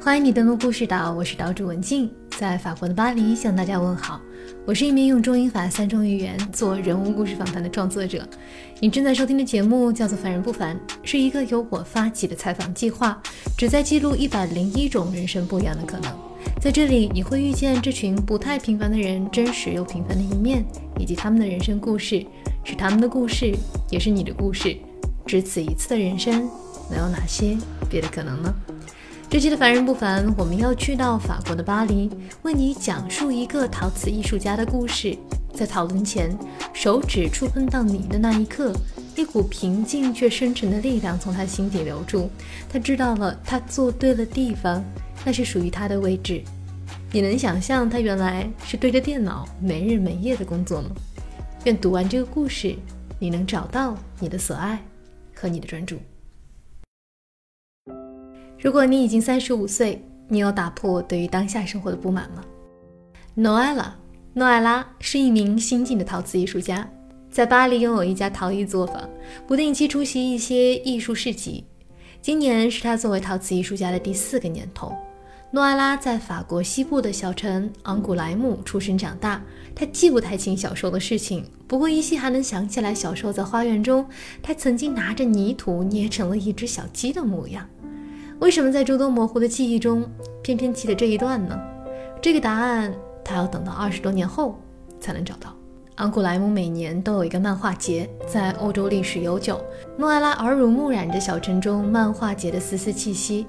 欢迎你登录故事岛，我是岛主文静，在法国的巴黎向大家问好。我是一名用中英法三种语言做人物故事访谈的创作者。你正在收听的节目叫做《凡人不凡》，是一个由我发起的采访计划，旨在记录一百零一种人生不一样的可能。在这里，你会遇见这群不太平凡的人真实又平凡的一面，以及他们的人生故事，是他们的故事，也是你的故事。只此一次的人生，能有哪些别的可能呢？这期的凡人不凡，我们要去到法国的巴黎，为你讲述一个陶瓷艺术家的故事。在讨论前，手指触碰到你的那一刻，一股平静却深沉的力量从他心底流出。他知道了，他坐对了地方，那是属于他的位置。你能想象他原来是对着电脑没日没夜的工作吗？愿读完这个故事，你能找到你的所爱和你的专注。如果你已经三十五岁，你有打破对于当下生活的不满吗？诺艾拉，诺艾拉是一名新晋的陶瓷艺术家，在巴黎拥有一家陶艺作坊，不定期出席一些艺术市集。今年是他作为陶瓷艺术家的第四个年头。诺艾拉在法国西部的小城昂古莱姆出生长大。他记不太清小时候的事情，不过依稀还能想起来小时候在花园中，他曾经拿着泥土捏成了一只小鸡的模样。为什么在诸多模糊的记忆中，偏偏记得这一段呢？这个答案他要等到二十多年后才能找到。昂古莱姆每年都有一个漫画节，在欧洲历史悠久。诺艾拉耳濡目染着小城中漫画节的丝丝气息。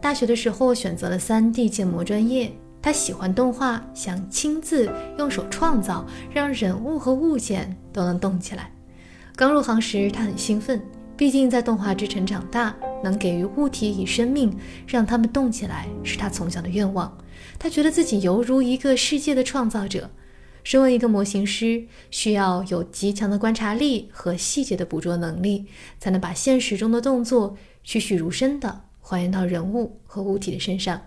大学的时候选择了 3D 建模专业，他喜欢动画，想亲自用手创造，让人物和物件都能动起来。刚入行时，他很兴奋。毕竟在动画之城长大，能给予物体以生命，让它们动起来，是他从小的愿望。他觉得自己犹如一个世界的创造者。身为一个模型师，需要有极强的观察力和细节的捕捉能力，才能把现实中的动作栩栩如生地还原到人物和物体的身上。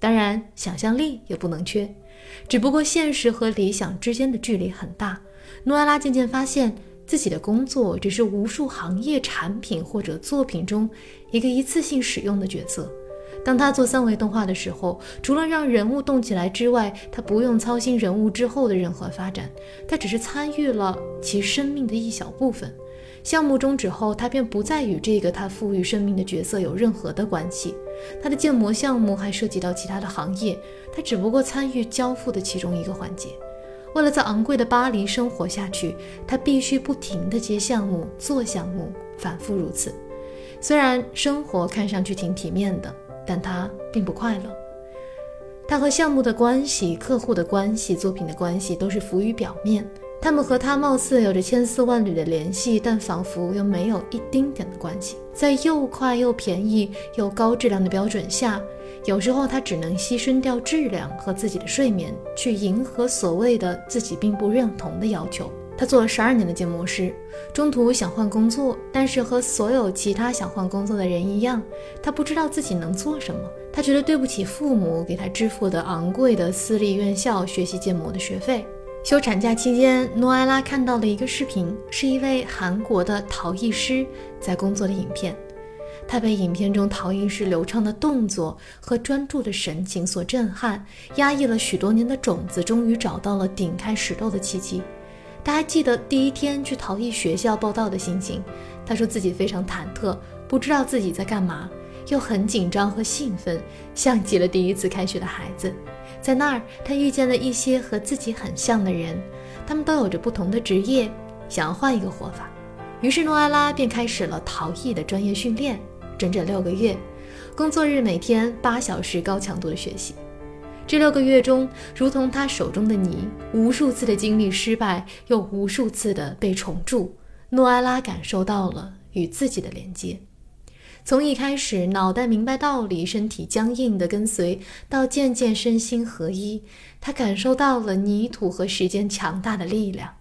当然，想象力也不能缺。只不过现实和理想之间的距离很大。诺艾拉渐渐发现。自己的工作只是无数行业产品或者作品中一个一次性使用的角色。当他做三维动画的时候，除了让人物动起来之外，他不用操心人物之后的任何发展，他只是参与了其生命的一小部分。项目终止后，他便不再与这个他赋予生命的角色有任何的关系。他的建模项目还涉及到其他的行业，他只不过参与交付的其中一个环节。为了在昂贵的巴黎生活下去，他必须不停地接项目、做项目，反复如此。虽然生活看上去挺体面的，但他并不快乐。他和项目的关系、客户的关系、作品的关系都是浮于表面。他们和他貌似有着千丝万缕的联系，但仿佛又没有一丁点的关系。在又快又便宜又高质量的标准下。有时候他只能牺牲掉质量和自己的睡眠，去迎合所谓的自己并不认同的要求。他做了十二年的建模师，中途想换工作，但是和所有其他想换工作的人一样，他不知道自己能做什么。他觉得对不起父母给他支付的昂贵的私立院校学习建模的学费。休产假期间，诺埃拉看到了一个视频，是一位韩国的陶艺师在工作的影片。他被影片中陶艺师流畅的动作和专注的神情所震撼，压抑了许多年的种子终于找到了顶开石头的契机。他还记得第一天去陶艺学校报道的心情。他说自己非常忐忑，不知道自己在干嘛，又很紧张和兴奋，像极了第一次开学的孩子。在那儿，他遇见了一些和自己很像的人，他们都有着不同的职业，想要换一个活法。于是诺埃拉便开始了陶艺的专业训练。整整六个月，工作日每天八小时高强度的学习。这六个月中，如同他手中的泥，无数次的经历失败，又无数次的被重铸。诺埃拉感受到了与自己的连接。从一开始脑袋明白道理，身体僵硬的跟随，到渐渐身心合一，他感受到了泥土和时间强大的力量。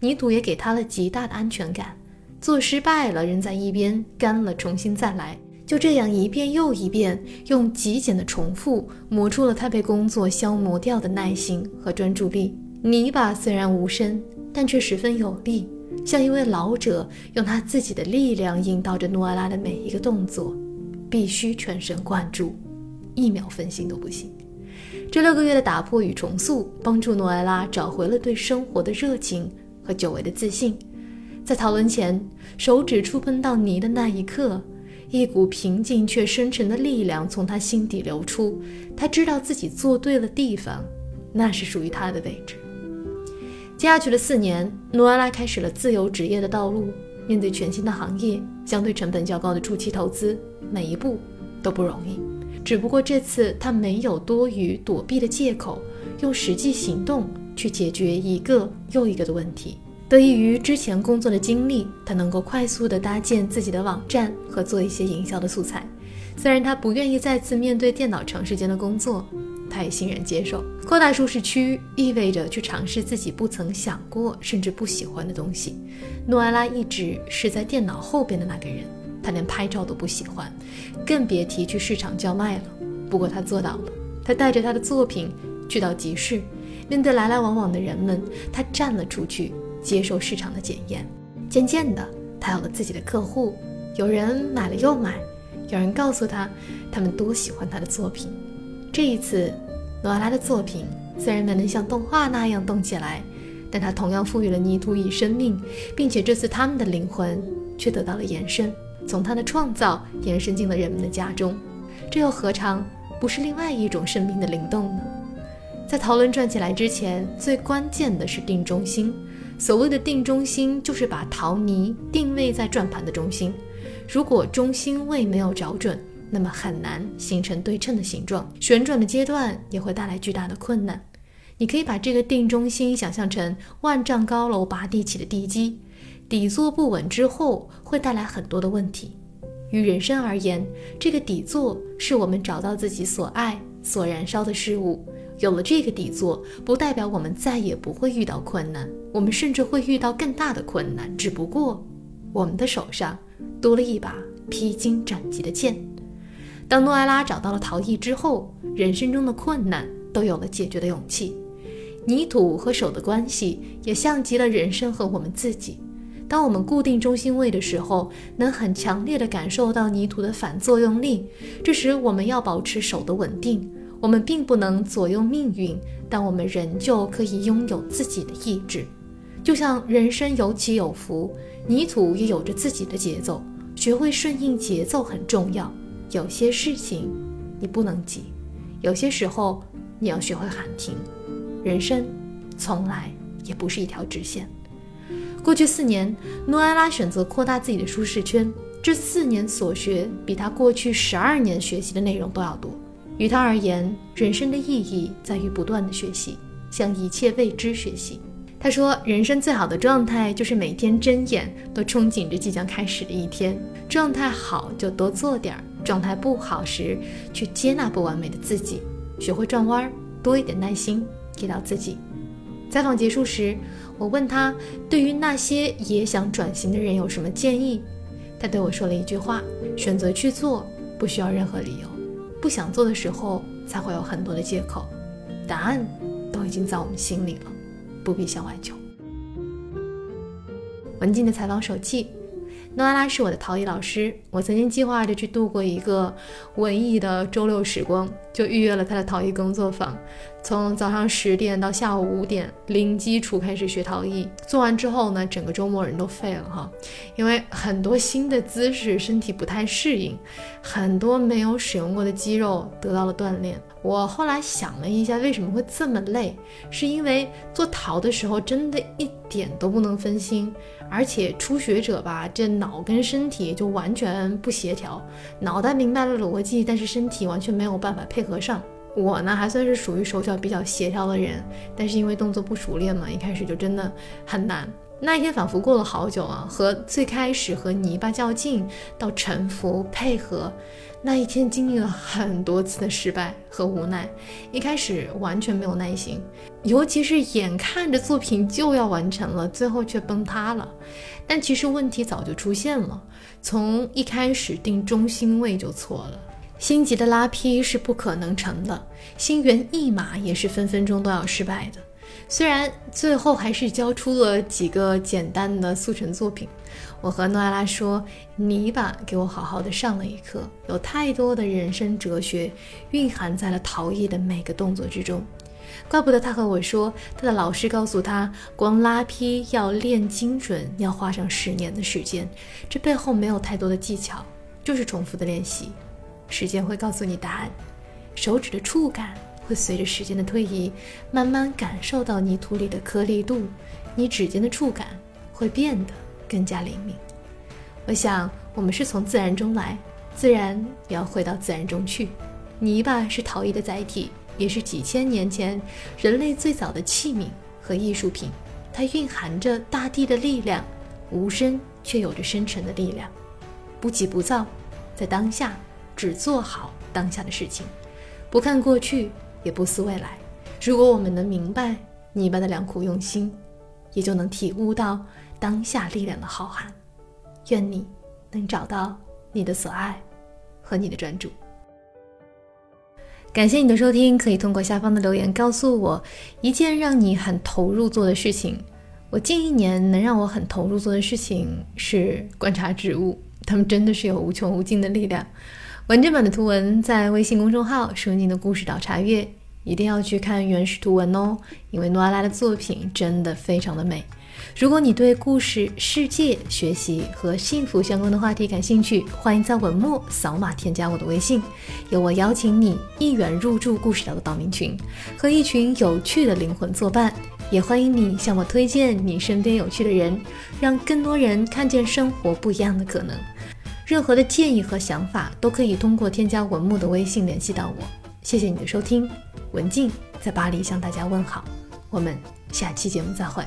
泥土也给他了极大的安全感。做失败了，扔在一边，干了，重新再来，就这样一遍又一遍，用极简的重复磨出了他被工作消磨掉的耐心和专注力。泥巴虽然无声，但却十分有力，像一位老者用他自己的力量引导着诺阿拉的每一个动作，必须全神贯注。一秒分心都不行。这六个月的打破与重塑，帮助诺埃拉找回了对生活的热情和久违的自信。在讨论前，手指触碰到泥的那一刻，一股平静却深沉的力量从他心底流出。他知道自己做对了地方，那是属于他的位置。接下去的四年，诺埃拉开始了自由职业的道路。面对全新的行业，相对成本较高的初期投资，每一步都不容易。只不过这次他没有多余躲避的借口，用实际行动去解决一个又一个的问题。得益于之前工作的经历，他能够快速的搭建自己的网站和做一些营销的素材。虽然他不愿意再次面对电脑长时间的工作，他也欣然接受。扩大舒适区意味着去尝试自己不曾想过甚至不喜欢的东西。诺埃拉一直是在电脑后边的那个人，他连拍照都不喜欢，更别提去市场叫卖了。不过他做到了，他带着他的作品去到集市，面对来来往往的人们，他站了出去，接受市场的检验。渐渐的，他有了自己的客户，有人买了又买。有人告诉他，他们多喜欢他的作品。这一次，诺拉的作品虽然没能像动画那样动起来，但他同样赋予了泥土以生命，并且这次他们的灵魂却得到了延伸，从他的创造延伸进了人们的家中。这又何尝不是另外一种生命的灵动呢？在讨论转起来之前，最关键的是定中心。所谓的定中心，就是把陶泥定位在转盘的中心。如果中心位没有找准，那么很难形成对称的形状。旋转的阶段也会带来巨大的困难。你可以把这个定中心想象成万丈高楼拔地起的地基，底座不稳之后会带来很多的问题。于人生而言，这个底座是我们找到自己所爱、所燃烧的事物。有了这个底座，不代表我们再也不会遇到困难，我们甚至会遇到更大的困难。只不过，我们的手上。多了一把披荆斩棘的剑。当诺埃拉找到了陶艺之后，人生中的困难都有了解决的勇气。泥土和手的关系也像极了人生和我们自己。当我们固定中心位的时候，能很强烈的感受到泥土的反作用力。这时我们要保持手的稳定。我们并不能左右命运，但我们仍旧可以拥有自己的意志。就像人生有起有伏，泥土也有着自己的节奏。学会顺应节奏很重要。有些事情你不能急，有些时候你要学会喊停。人生从来也不是一条直线。过去四年，诺埃拉选择扩大自己的舒适圈。这四年所学比他过去十二年学习的内容都要多。于他而言，人生的意义在于不断的学习，向一切未知学习。他说：“人生最好的状态就是每天睁眼都憧憬着即将开始的一天。状态好就多做点儿，状态不好时去接纳不完美的自己，学会转弯儿，多一点耐心给到自己。”采访结束时，我问他对于那些也想转型的人有什么建议。他对我说了一句话：“选择去做不需要任何理由，不想做的时候才会有很多的借口，答案都已经在我们心里了。”不必向外求。文静的采访手记。诺阿拉是我的陶艺老师，我曾经计划着去度过一个文艺的周六时光，就预约了他的陶艺工作坊，从早上十点到下午五点，零基础开始学陶艺。做完之后呢，整个周末人都废了哈，因为很多新的姿势，身体不太适应，很多没有使用过的肌肉得到了锻炼。我后来想了一下，为什么会这么累？是因为做陶的时候真的一点都不能分心，而且初学者吧，这脑跟身体就完全不协调，脑袋明白了逻辑，但是身体完全没有办法配合上。我呢还算是属于手脚比较协调的人，但是因为动作不熟练嘛，一开始就真的很难。那一天仿佛过了好久啊，和最开始和泥巴较劲，到沉浮配合。那一天经历了很多次的失败和无奈，一开始完全没有耐心，尤其是眼看着作品就要完成了，最后却崩塌了。但其实问题早就出现了，从一开始定中心位就错了，心急的拉坯是不可能成的，心猿意马也是分分钟都要失败的。虽然最后还是交出了几个简单的速成作品，我和诺艾拉说：“泥巴给我好好的上了一课，有太多的人生哲学蕴含在了陶艺的每个动作之中。怪不得他和我说，他的老师告诉他，光拉坯要练精准，要花上十年的时间。这背后没有太多的技巧，就是重复的练习。时间会告诉你答案，手指的触感。”会随着时间的推移，慢慢感受到泥土里的颗粒度，你指尖的触感会变得更加灵敏。我想，我们是从自然中来，自然也要回到自然中去。泥巴是陶艺的载体，也是几千年前人类最早的器皿和艺术品。它蕴含着大地的力量，无声却有着深沉的力量。不急不躁，在当下只做好当下的事情，不看过去。也不思未来。如果我们能明白泥巴的良苦用心，也就能体悟到当下力量的浩瀚。愿你能找到你的所爱和你的专注。感谢你的收听，可以通过下方的留言告诉我一件让你很投入做的事情。我近一年能让我很投入做的事情是观察植物，它们真的是有无穷无尽的力量。完整版的图文在微信公众号“顺宁的故事岛”查阅，一定要去看原始图文哦，因为诺阿拉的作品真的非常的美。如果你对故事、世界、学习和幸福相关的话题感兴趣，欢迎在文末扫码添加我的微信，由我邀请你一元入驻故事岛的岛民群，和一群有趣的灵魂作伴。也欢迎你向我推荐你身边有趣的人，让更多人看见生活不一样的可能。任何的建议和想法都可以通过添加文木的微信联系到我。谢谢你的收听，文静在巴黎向大家问好，我们下期节目再会。